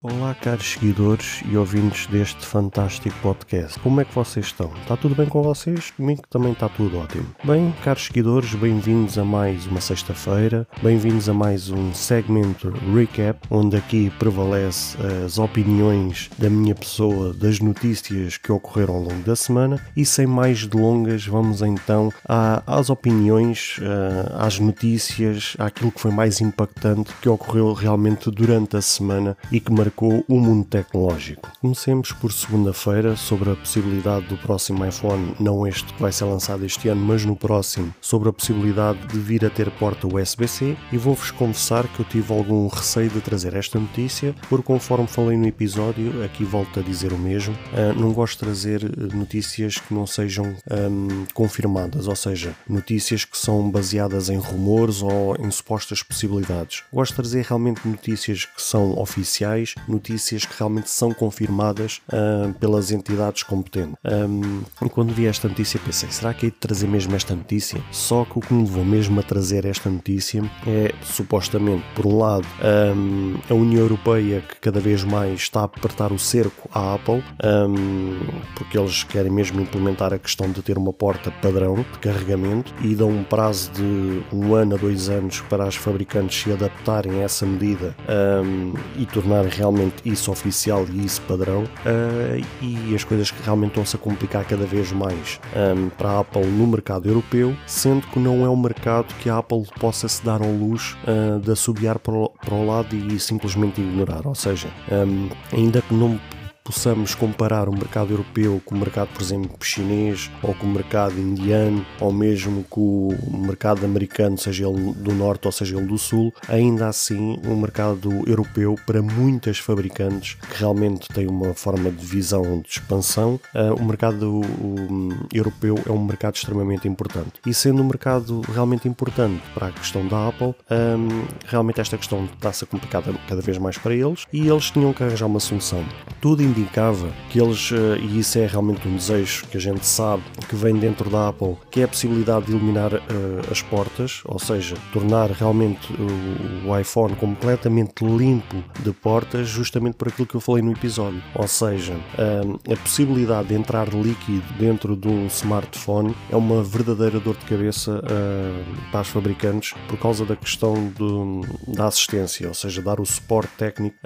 Olá, caros seguidores e ouvintes deste fantástico podcast. Como é que vocês estão? Está tudo bem com vocês? Comigo também está tudo ótimo. Bem, caros seguidores, bem-vindos a mais uma sexta-feira, bem-vindos a mais um segmento recap, onde aqui prevalece as opiniões da minha pessoa das notícias que ocorreram ao longo da semana e sem mais delongas, vamos então às opiniões, eh, às notícias, àquilo que foi mais impactante que ocorreu realmente durante a semana e que marcou marcou o mundo tecnológico. Comecemos por segunda-feira sobre a possibilidade do próximo iPhone, não este que vai ser lançado este ano, mas no próximo, sobre a possibilidade de vir a ter porta USB-C e vou-vos confessar que eu tive algum receio de trazer esta notícia, porque conforme falei no episódio, aqui volto a dizer o mesmo, uh, não gosto de trazer eh, notícias que não sejam confirmadas, ou seja, notícias que são baseadas em rumores ou em supostas possibilidades. Gosto de trazer realmente notícias que são oficiais notícias que realmente são confirmadas uh, pelas entidades competentes. Um, e quando vi esta notícia pensei, será que é de trazer mesmo esta notícia? Só que o que me levou mesmo a trazer esta notícia é, supostamente, por um lado, um, a União Europeia que cada vez mais está a apertar o cerco à Apple, um, porque eles querem mesmo implementar a questão de ter uma porta padrão de carregamento e dão um prazo de um ano a dois anos para as fabricantes se adaptarem a essa medida e tornar realmente isso oficial e isso padrão uh, e as coisas que realmente estão-se a complicar cada vez mais um, ehm, para a Apple no mercado europeu, sendo que não é um mercado que a Apple possa se dar ao luxo uh, de assobiar para o, para o lado e simplesmente ignorar, ou seja, um, ehm, ainda que não possamos comparar o mercado europeu com o mercado, por exemplo, chinês ou com o mercado indiano ou mesmo com o mercado americano, seja ele do norte ou seja ele do sul, ainda assim o mercado europeu para muitas fabricantes que realmente têm uma forma de visão de expansão, uh, o mercado europeu é um mercado extremamente importante. E sendo um mercado realmente importante para a questão da Apple, um, realmente esta questão está-se a complicar cada vez mais para eles e eles tinham que arranjar uma solução. Tudo indicava que eles, eh, e isso é realmente um desejo que a gente sabe que vem dentro da Apple, que é a possibilidade de eliminar uh, as portas, ou seja, tornar realmente o, iPhone completamente limpo de portas, justamente por aquilo que eu falei no episódio. Ou seja, uh, a possibilidade de entrar líquido dentro de um smartphone é uma verdadeira dor de cabeça para os fabricantes por causa da questão do, da assistência, ou seja, dar o suporte técnico,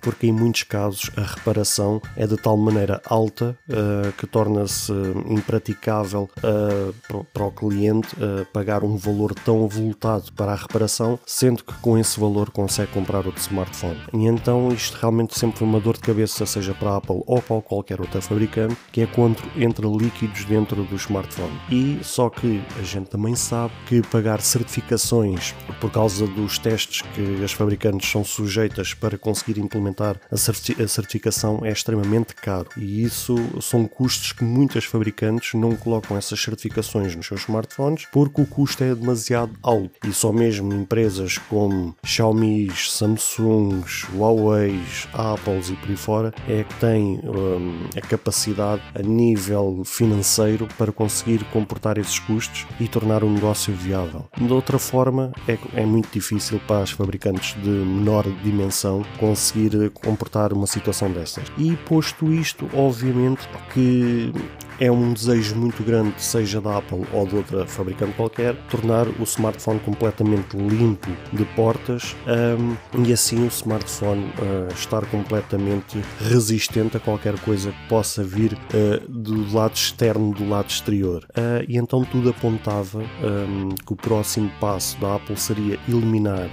porque em muitos casos a reparação é de tal maneira alta uh, que torna-se impraticável uh, para o cliente uh, pagar um valor tão avultado para a reparação, sendo que com esse valor consegue comprar outro smartphone. E então isto realmente sempre foi uma dor de cabeça, seja para a Apple ou para qualquer outra fabricante, que é quando entra líquidos dentro do smartphone. E só que a gente também sabe que pagar certificações por causa dos testes que as fabricantes são sujeitas para conseguir implementar a certificação é extremamente caro e isso são custos que muitas fabricantes não colocam essas certificações nos seus smartphones porque o custo é demasiado alto e só mesmo empresas como Xiaomi, Samsung, Huawei, Apple e por aí fora é que têm um, a capacidade a nível financeiro para conseguir comportar esses custos e tornar o negócio viável. De outra forma, é, é muito difícil para as fabricantes de menor dimensão conseguir comportar uma situação dessas. E posto isto, obviamente que é um desejo muito grande, seja da Apple ou de outra fabricante qualquer, tornar o smartphone completamente limpo de portas um, e assim o smartphone uh, estar completamente resistente a qualquer coisa que possa vir uh, do lado externo do lado exterior. Uh, e então tudo apontava um, que o próximo passo da Apple seria eliminar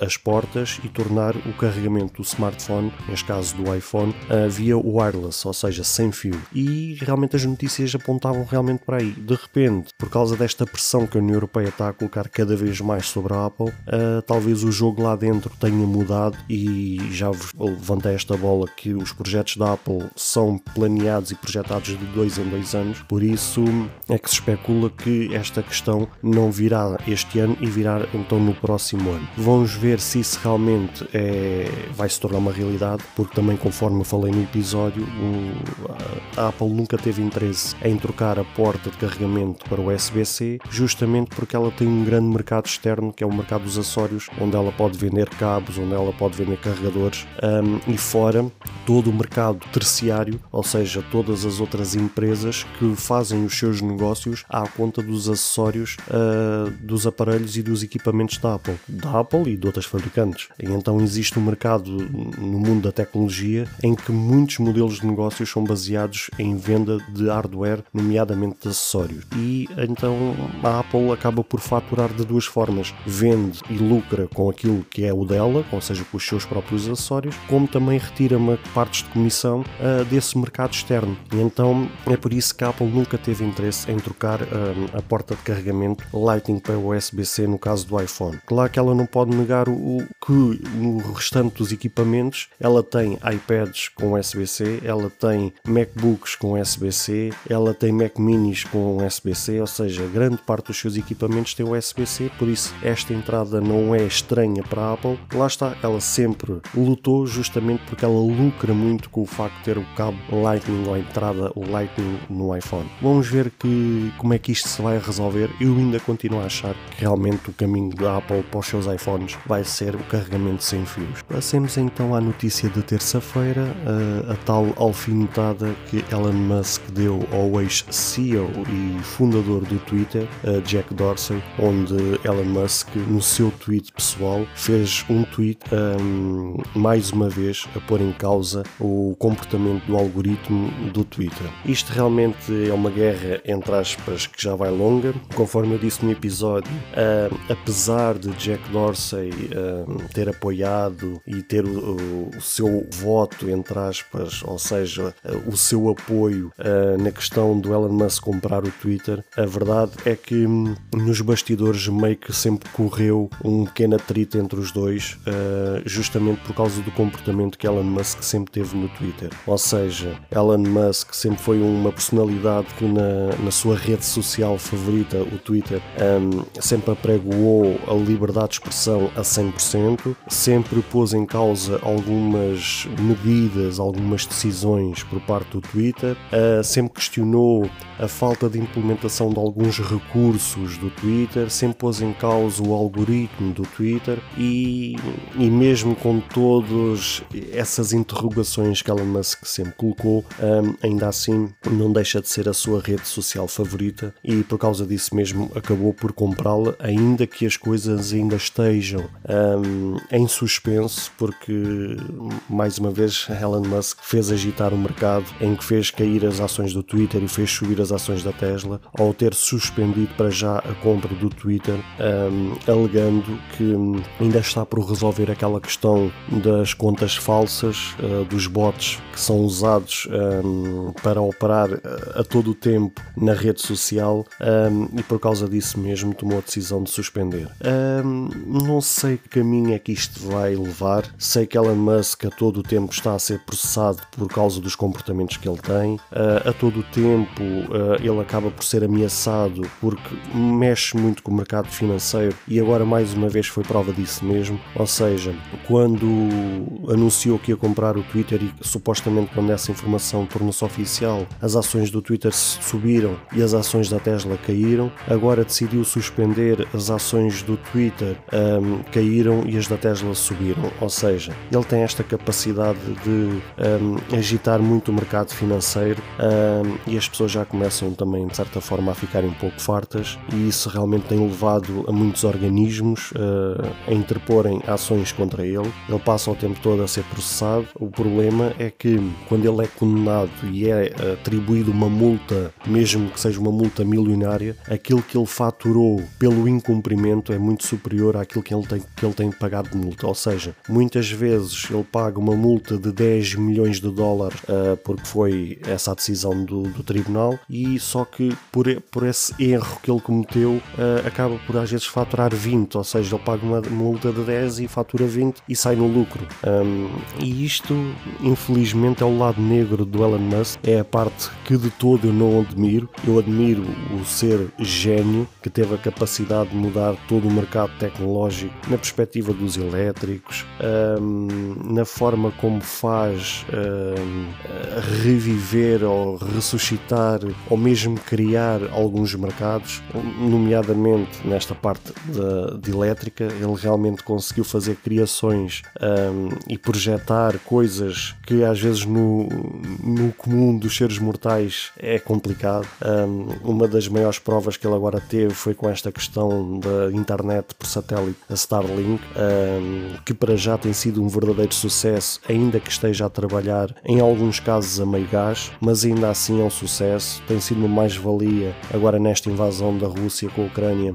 as portas e tornar o carregamento do smartphone, neste caso do iPhone, via wireless, ou seja, sem fio. E realmente as notícias notícias apontavam realmente para aí. De repente, por causa desta pressão que a União Europeia está a colocar cada vez mais sobre a Apple, uh, talvez o jogo lá dentro tenha mudado e já vos levantei esta bola que os projetos da Apple são planeados e projetados de dois em dois anos, por isso é que se especula que esta questão não virá este ano e virá então no próximo ano. Vamos ver se isso realmente é, vai se tornar uma realidade, porque também conforme eu falei no episódio, a Apple nunca teve interesse em trocar a porta de carregamento para o USB-C, justamente porque ela tem um grande mercado externo, que é o mercado dos acessórios, onde ela pode vender cabos, onde ela pode vender carregadores, um, e fora todo o mercado terciário, ou seja, todas as outras empresas que fazem os seus negócios à conta dos acessórios uh, dos aparelhos e dos equipamentos da Apple, da Apple e de outras fabricantes. E então existe um mercado no mundo da tecnologia em que muitos modelos de negócios são baseados em venda de hardware, nomeadamente de acessórios. E então a Apple acaba por faturar de duas formas: vende e lucra com aquilo que é o dela, ou seja, com os seus próprios acessórios, como também retira uma partes de comissão uh, desse mercado externo. E então é por isso que a Apple nunca teve interesse em trocar uh, a porta de carregamento Lightning para USB-C no caso do iPhone. Claro que ela não pode negar o, o que no restante dos equipamentos ela tem iPads com USB-C, ela tem MacBooks com USB-C, ela tem Mac Minis com USB-C, ou seja, grande parte dos seus equipamentos tem USB-C, por isso esta entrada não é estranha para a Apple. Lá está, ela sempre lutou justamente porque ela lucra muito com o facto de ter o cabo Lightning ou a entrada Lightning no iPhone. Vamos ver que, como é que isto se vai resolver. Eu ainda continuo a achar que realmente o caminho da Apple para os seus iPhones vai ser o carregamento sem fios. Passemos então à notícia de terça-feira, a, a tal alfinetada que Elon Musk deu ao ex-CEO e fundador do Twitter, Jack Dorsey, onde Elon Musk, no seu tweet pessoal, fez um tweet um, mais uma vez a pôr em causa o comportamento do algoritmo do Twitter. Isto realmente é uma guerra, entre aspas, que já vai longa. Conforme eu disse no episódio, uh, apesar de Jack Dorsey uh, ter apoiado e ter o, o, seu voto, entre aspas, ou seja, uh, o seu apoio na questão do Elon Musk comprar o Twitter, a verdade é que um, nos bastidores meio que sempre correu um pequeno atrito entre os dois, justamente por causa do comportamento que Elon Musk sempre sempre teve no Twitter. Ou seja, Elon Musk sempre foi uma personalidade que na, na sua rede social favorita, o Twitter, um, sempre apregoou a liberdade de expressão a 100%, sempre pôs em causa algumas medidas, algumas decisões por parte do Twitter, uh, sempre questionou a falta de implementação de alguns recursos do Twitter, sempre pôs em causa o algoritmo do Twitter e, e mesmo com todas essas interrogações que Elon Musk sempre colocou, um, ainda assim não deixa de ser a sua rede social favorita e por causa disso mesmo acabou por comprá-la, ainda que as coisas ainda estejam um, em suspenso, porque mais uma vez Elon Musk fez agitar o mercado, em que fez cair as ações do Twitter e fez subir as ações da Tesla, ao ter suspendido para já a compra do Twitter, um, alegando que ainda está por resolver aquela questão das contas falsas, uh, dos bots que são usados um, para operar eh, a todo o tempo na rede social um, e por causa disso mesmo tomou a decisão de suspender. Um, não sei que caminho é que isto vai levar, sei que Elon Musk a todo o tempo está a ser processado por causa dos comportamentos que ele tem, uh, a todo o tempo uh, ele acaba por ser ameaçado porque mexe muito com o mercado financeiro e agora mais uma vez foi prova disso mesmo, ou seja, quando anunciou que ia comprar o Twitter e supostamente quando essa informação tornou-se oficial, as ações do Twitter subiram e as ações da Tesla caíram. Agora decidiu suspender as ações do Twitter, um, caíram e as da Tesla subiram. Ou seja, ele tem esta capacidade de um, agitar muito o mercado financeiro um, e as pessoas já começam também, de certa forma, a ficarem um pouco fartas e isso realmente tem levado a muitos organismos uh, a interporem ações contra ele. Ele passa o tempo todo a ser processado. O problema é que quando ele é condenado e é atribuído uma multa, mesmo que seja uma multa milionária, aquilo que ele faturou pelo incumprimento é muito superior àquilo que ele tem, que ele tem pagado de multa. Ou seja, muitas vezes ele paga uma multa de 10 milhões de dólares uh, porque foi essa a decisão do, do, tribunal e só que por, por esse erro que ele cometeu uh, acaba por às vezes faturar 20, ou seja, ele paga uma multa de 10 e fatura 20 e sai no lucro. Um, e isto, infelizmente, é o lado negro do Elon Musk, é a parte que de todo eu não admiro. Eu admiro o ser gênio que teve a capacidade de mudar todo o mercado tecnológico na perspectiva dos elétricos, um, na forma como faz um, reviver ou ressuscitar ou mesmo criar alguns mercados, nomeadamente nesta parte de, de elétrica, ele realmente conseguiu fazer criações um, e projetar coisas que às vezes no, no comum dos seres mortais é complicado. Um, uma das maiores provas que ele agora teve foi com esta questão da internet por satélite, a Starlink, um, que para já tem sido um verdadeiro sucesso, ainda que esteja a trabalhar em alguns casos a meio gás, mas ainda assim é um sucesso. Tem sido uma mais-valia agora nesta invasão da Rússia com a Ucrânia,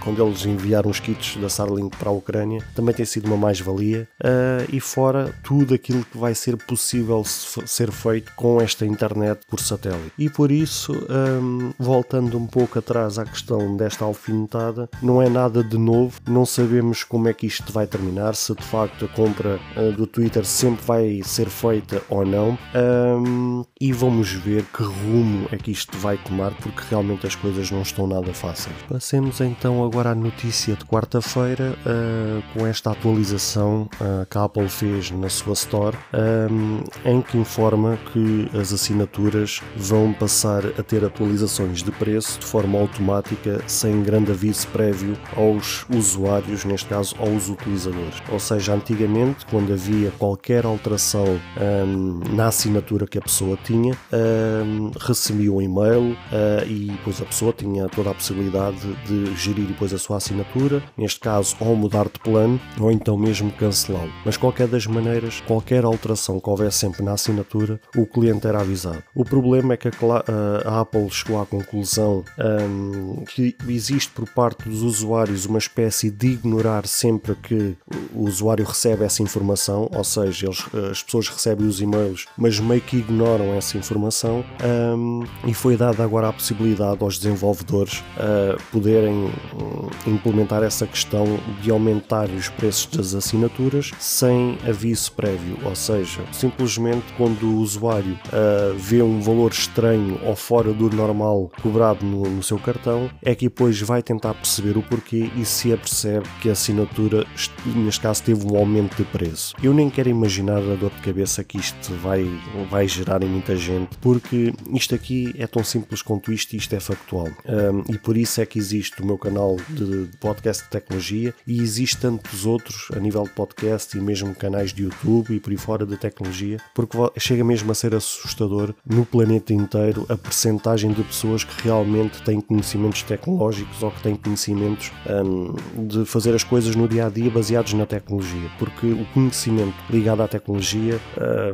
quando eles enviaram os kits da Starlink para a Ucrânia, também tem sido uma mais-valia. Uh, e fora tudo aquilo que vai ser possível ser feito com esta internet por satélite. E por isso, um, voltando um pouco atrás à questão desta alfinetada, não é nada de novo, não sabemos como é que isto vai terminar, se de facto a compra uh, do Twitter sempre vai ser feita ou não. Um, e vamos ver que rumo é que isto vai tomar, porque realmente as coisas não estão nada fáceis. Passemos então agora à notícia de quarta-feira, uh, com esta atualização uh, que a Apple fez na sua Store, um, em que informa que as assinaturas vão passar a ter atualizações de preço de forma automática, sem grande aviso prévio aos usuários, neste caso aos utilizadores. Ou seja, antigamente, quando havia qualquer alteração um, na assinatura que a pessoa tinha, um, recebia um e-mail uh, e depois a pessoa tinha toda a possibilidade de gerir depois a sua assinatura, neste caso, ou mudar de plano, ou então mesmo cancelá-lo. Mas qualquer das maneiras, qualquer alteração que houvesse sempre na assinatura, o cliente era avisado. O problema é que a, a Apple chegou à conclusão um, que existe por parte dos usuários uma espécie de ignorar sempre que o usuário recebe essa informação, ou seja, eles, as pessoas recebem os e-mails, mas meio que ignoram essa informação um, e foi dada agora a possibilidade aos desenvolvedores uh, poderem uh, implementar essa questão de aumentar os preços das assinaturas sem aviso prévio, ou seja, simplesmente quando o usuário uh, vê um valor estranho ou fora do normal cobrado no, no, seu cartão, é que depois vai tentar perceber o porquê e se apercebe que a assinatura, neste caso, teve um aumento de preço. Eu nem quero imaginar a dor de cabeça que isto vai, vai gerar em muita gente, porque isto aqui é tão simples quanto isto e isto é factual. Um, e por isso é que existe o meu canal de podcast de tecnologia e existe tantos outros a nível de podcast e mesmo canais de YouTube e por aí fora de tecnologia, porque chega mesmo a ser assustador no planeta inteiro a percentagem de pessoas que realmente têm conhecimentos tecnológicos ou que têm conhecimentos um, de fazer as coisas no dia a dia baseados na tecnologia, porque o conhecimento ligado à tecnologia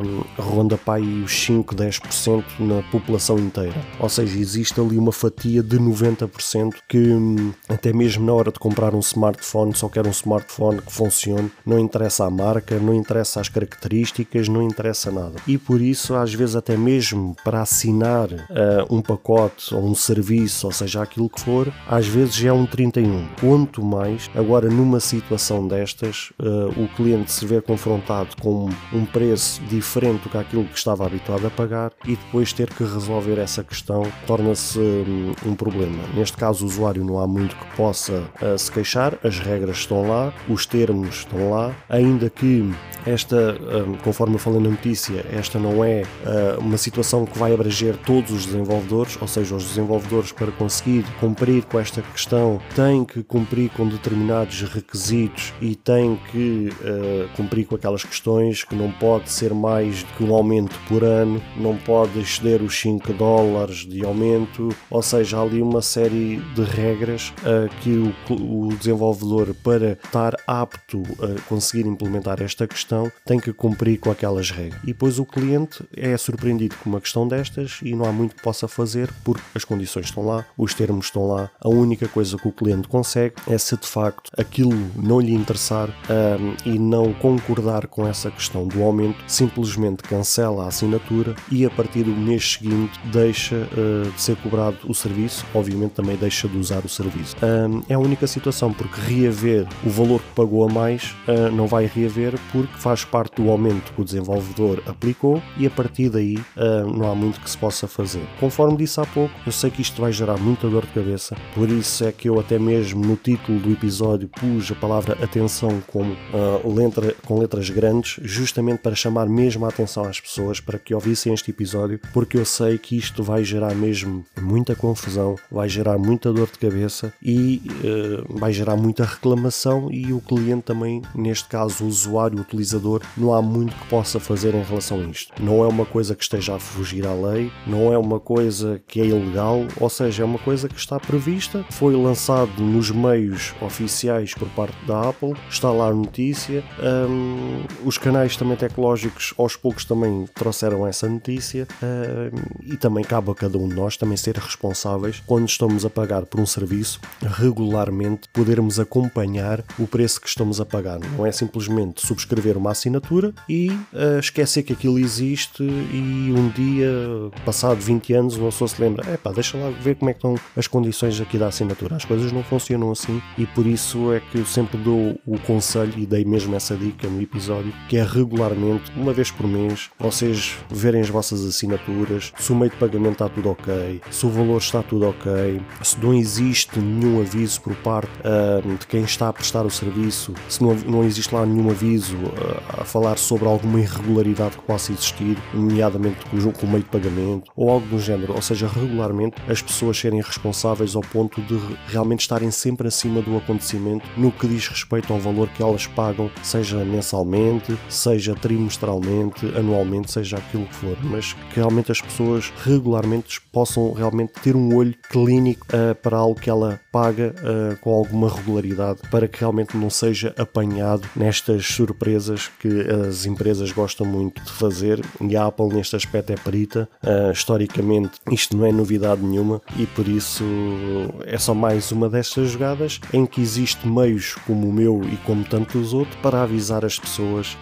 um, ronda para aí os 5, 10% na população inteira. Ou seja, existe ali uma fatia de 90% que hum, até mesmo na hora de comprar um smartphone só quer um smartphone que funcione, não interessa a marca, não interessa as características, não interessa nada. E por isso, às vezes, até mesmo para assinar uh, um pacote ou um serviço, ou seja, aquilo que for, às vezes é um 31. Quanto mais, agora numa situação destas, uh, o cliente se vê confrontado com um preço diferente do que aquilo que estava habituado a pagar e depois ter que resolver essa questão torna-se um, um problema. Neste caso, o usuário não há muito que possa uh, se queixar, as regras estão lá, os termos estão lá, ainda que esta, um, conforme eu falei na notícia, esta não é uh, uma situação que vai abranger todos os desenvolvedores, ou seja, os desenvolvedores para conseguir cumprir com esta questão têm que cumprir com determinados requisitos e têm que uh, cumprir com aquelas questões que não pode ser mais que um aumento por ano, não pode exceder os 5 dólares de aumento, ou seja, há ali uma série de regras uh, que o, o desenvolvedor, para estar apto a conseguir implementar esta questão, tem que cumprir com aquelas regras. E depois o cliente é surpreendido com uma questão destas e não há muito que possa fazer porque as condições estão lá, os termos estão lá. A única coisa que o cliente consegue é se de facto aquilo não lhe interessar um, e não concordar com essa questão do aumento, simplesmente cancela a assinatura e a do mês seguinte deixa uh, de ser cobrado o serviço, obviamente também deixa de usar o serviço. Um, é a única situação, porque reaver o valor que pagou a mais uh, não vai reaver porque faz parte do aumento que o desenvolvedor aplicou e a partir daí uh, não há muito que se possa fazer. Conforme disse há pouco, eu sei que isto vai gerar muita dor de cabeça, por isso é que eu até mesmo no título do episódio pus a palavra atenção como uh, letra, com letras grandes, justamente para chamar mesmo a atenção às pessoas para que ouvissem este episódio, porque eu sei que isto vai gerar mesmo muita confusão, vai gerar muita dor de cabeça e uh, vai gerar muita reclamação e o cliente também, neste caso o usuário, o utilizador, não há muito que possa fazer em relação a isto. Não é uma coisa que esteja a fugir à lei, não é uma coisa que é ilegal, ou seja, é uma coisa que está prevista, foi lançado nos meios oficiais por parte da Apple, está lá a notícia, um, os canais também tecnológicos aos poucos também trouxeram essa notícia um, e também cabe a cada um de nós também ser responsáveis quando estamos a pagar por um serviço regularmente podermos acompanhar o preço que estamos a pagar. Não é simplesmente subscrever uma assinatura e uh, esquecer que aquilo existe e um dia, passado 20 anos, uma pessoa se lembra, é pá, deixa lá ver como é que estão as condições aqui da assinatura. As coisas não funcionam assim e por isso é que eu sempre dou o conselho e dei mesmo essa dica no episódio, que é regularmente, uma vez por mês, vocês verem as vossas assinaturas, se o meio de pagamento está tudo ok, se o valor está tudo ok, se não existe nenhum aviso por parte uh, de quem está a prestar o serviço, se não, não existe lá nenhum aviso uh, a falar sobre alguma irregularidade que possa existir, nomeadamente com, o meio de pagamento ou algo do género, ou seja, regularmente as pessoas serem responsáveis ao ponto de realmente estarem sempre acima do acontecimento no que diz respeito ao valor que elas pagam, seja mensalmente, seja trimestralmente, anualmente, seja aquilo que for, mas que realmente as pessoas regularmente possam realmente ter um olho clínico uh, para algo que ela paga uh, com alguma regularidade para que realmente não seja apanhado nestas surpresas que as empresas gostam muito de fazer e a Apple neste aspecto é perita. Uh, historicamente isto não é novidade nenhuma e por isso é só mais uma destas jogadas em que existe meios como o meu e como tantos outros para avisar as pessoas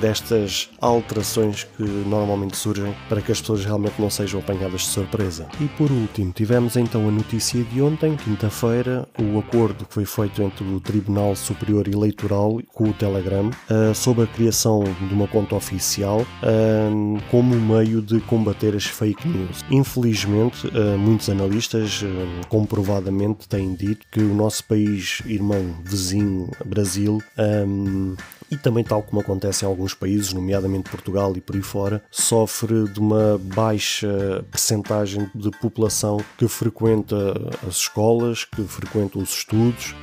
destas alterações que normalmente surgem para que as pessoas realmente não sejam apanhadas de surpresa. E por último, tivemos então a notícia de ontem, quinta-feira, o acordo que foi feito entre o Tribunal Superior Eleitoral com o Telegram uh, sobre a criação de uma conta oficial uh, como meio de combater as fake news. Infelizmente, uh, muitos analistas comprovadamente têm dito que o nosso país irmão vizinho, Brasil, e também, tal como acontece em alguns países, nomeadamente Portugal e por aí fora, sofre de uma baixa percentagem de população que frequenta as escolas, que frequenta os estudos,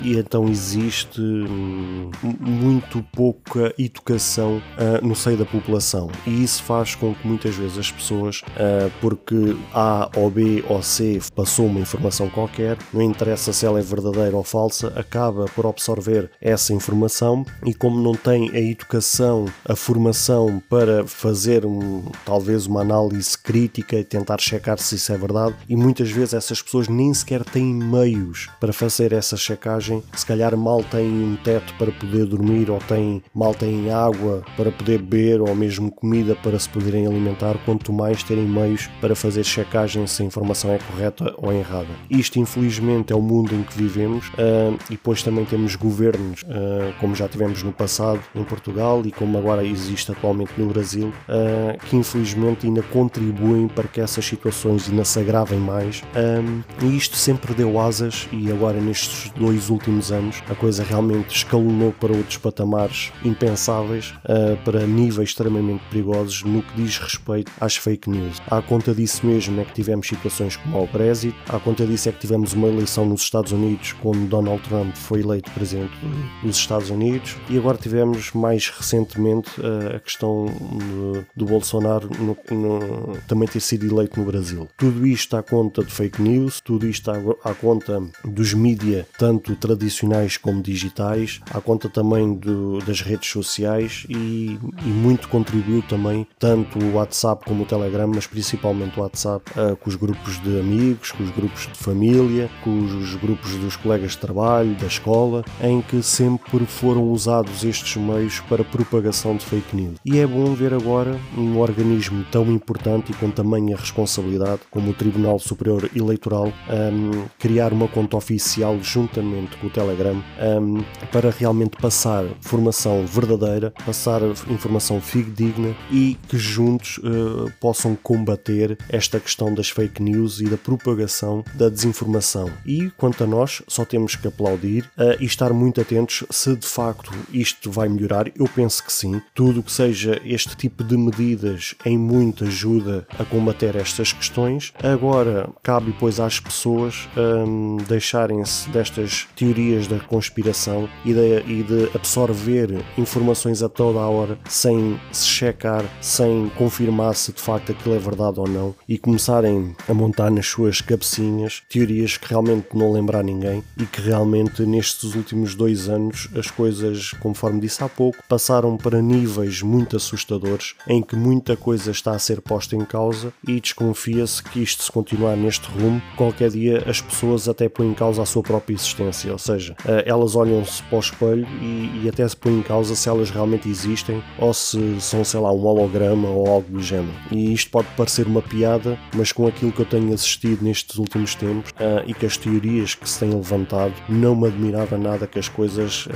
e então existe um, muito pouca educação uh, no seio da população. E isso faz com que muitas vezes as pessoas, uh, porque A ou B ou C passou uma informação qualquer, não interessa se ela é verdadeira ou falsa, acaba por absorver essa informação e como não tem a educação, a formação para fazer um, talvez uma análise crítica e tentar checar se isso é verdade, e muitas vezes essas pessoas nem sequer têm meios para fazer essa checagem, se calhar mal têm um teto para poder dormir, ou têm, mal têm água para poder beber, ou mesmo comida para se poderem alimentar, quanto mais terem meios para fazer checagem se a informação é correta ou errada. Isto, infelizmente, é o mundo em que vivemos, uh, e depois também temos governos, uh, como já tivemos no passado em Portugal e como agora existe atualmente no Brasil, uh, que infelizmente ainda contribuem para que essas situações ainda se agravem mais. E isto sempre deu asas e agora nestes dois últimos anos a coisa realmente escalonou para outros patamares impensáveis, uh, para níveis extremamente perigosos no que diz respeito às fake news. À conta disso mesmo é que tivemos situações como o Brexit, à conta disso é que tivemos uma eleição nos Estados Unidos quando Donald Trump foi eleito presidente dos Estados Unidos e agora tivemos mais recentemente uh, a questão do, Bolsonaro no, no, também ter sido eleito no Brasil. Tudo isto à conta de fake news, tudo isto à, à conta dos mídia, tanto tradicionais como digitais, à conta também do, das redes sociais e, e, muito contribuiu também tanto o WhatsApp como o Telegram, mas principalmente o WhatsApp, uh, com os grupos de amigos, com os grupos de família, com os grupos dos colegas de trabalho, da escola, em que sempre foram usados usados estes meios para propagação de fake news. E é bom ver agora um organismo tão importante e com tamanha responsabilidade como o Tribunal Superior Eleitoral um, criar uma conta oficial juntamente com o Telegram um, para realmente passar informação verdadeira, passar informação fidedigna e que juntos uh, possam combater esta questão das fake news e da propagação da desinformação. E quanto a nós, só temos que aplaudir uh, e estar muito atentos se de facto isto vai melhorar. Eu penso que sim. Tudo que seja este tipo de medidas em muito ajuda a combater estas questões. Agora cabe pois às pessoas um, deixarem-se destas teorias da conspiração e de, e de absorver informações a toda a hora sem se checar, sem confirmar se de facto aquilo é verdade ou não e começarem a montar nas suas cabecinhas teorias que realmente não lembrar ninguém e que realmente nestes últimos dois anos as coisas, conforme disse há pouco, passaram para níveis muito assustadores em que muita coisa está a ser posta em causa e desconfia-se que isto se continuar neste rumo, qualquer dia as pessoas até põem em causa a sua própria existência, ou seja, eh, elas olham-se para o espelho e, e até se põem em causa se elas realmente existem ou se são, sei lá, um holograma ou algo do género. E isto pode parecer uma piada, mas com aquilo que eu tenho assistido nestes últimos tempos uh, e que as teorias que se têm levantado, não me admirava nada que as coisas uh,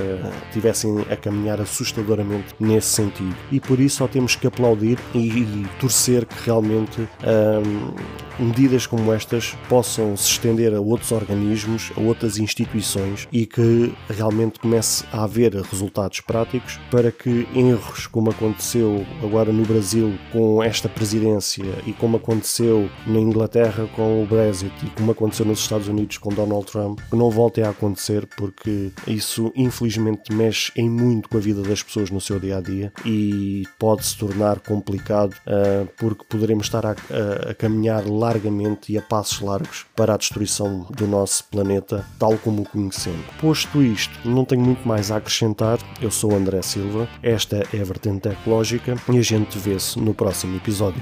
tivessem a caminhar assustadoramente nesse sentido. E por isso só temos que aplaudir e, e torcer que realmente um, medidas como estas possam se estender a outros organismos, a outras instituições e que realmente comece a haver resultados práticos para que erros como aconteceu agora no Brasil com esta presidência e como aconteceu na Inglaterra com o Brexit e como aconteceu nos Estados Unidos com Donald Trump, não voltem a acontecer porque isso infelizmente mexe em muito com a vida das pessoas no seu dia a dia e pode se tornar complicado uh, porque poderemos estar a, a, a caminhar largamente e a passos largos para a destruição do nosso planeta tal como o conhecemos. Posto isto, não tenho muito mais a acrescentar. Eu sou André Silva, esta é a Vertente Ecológica e a gente vê-se no próximo episódio.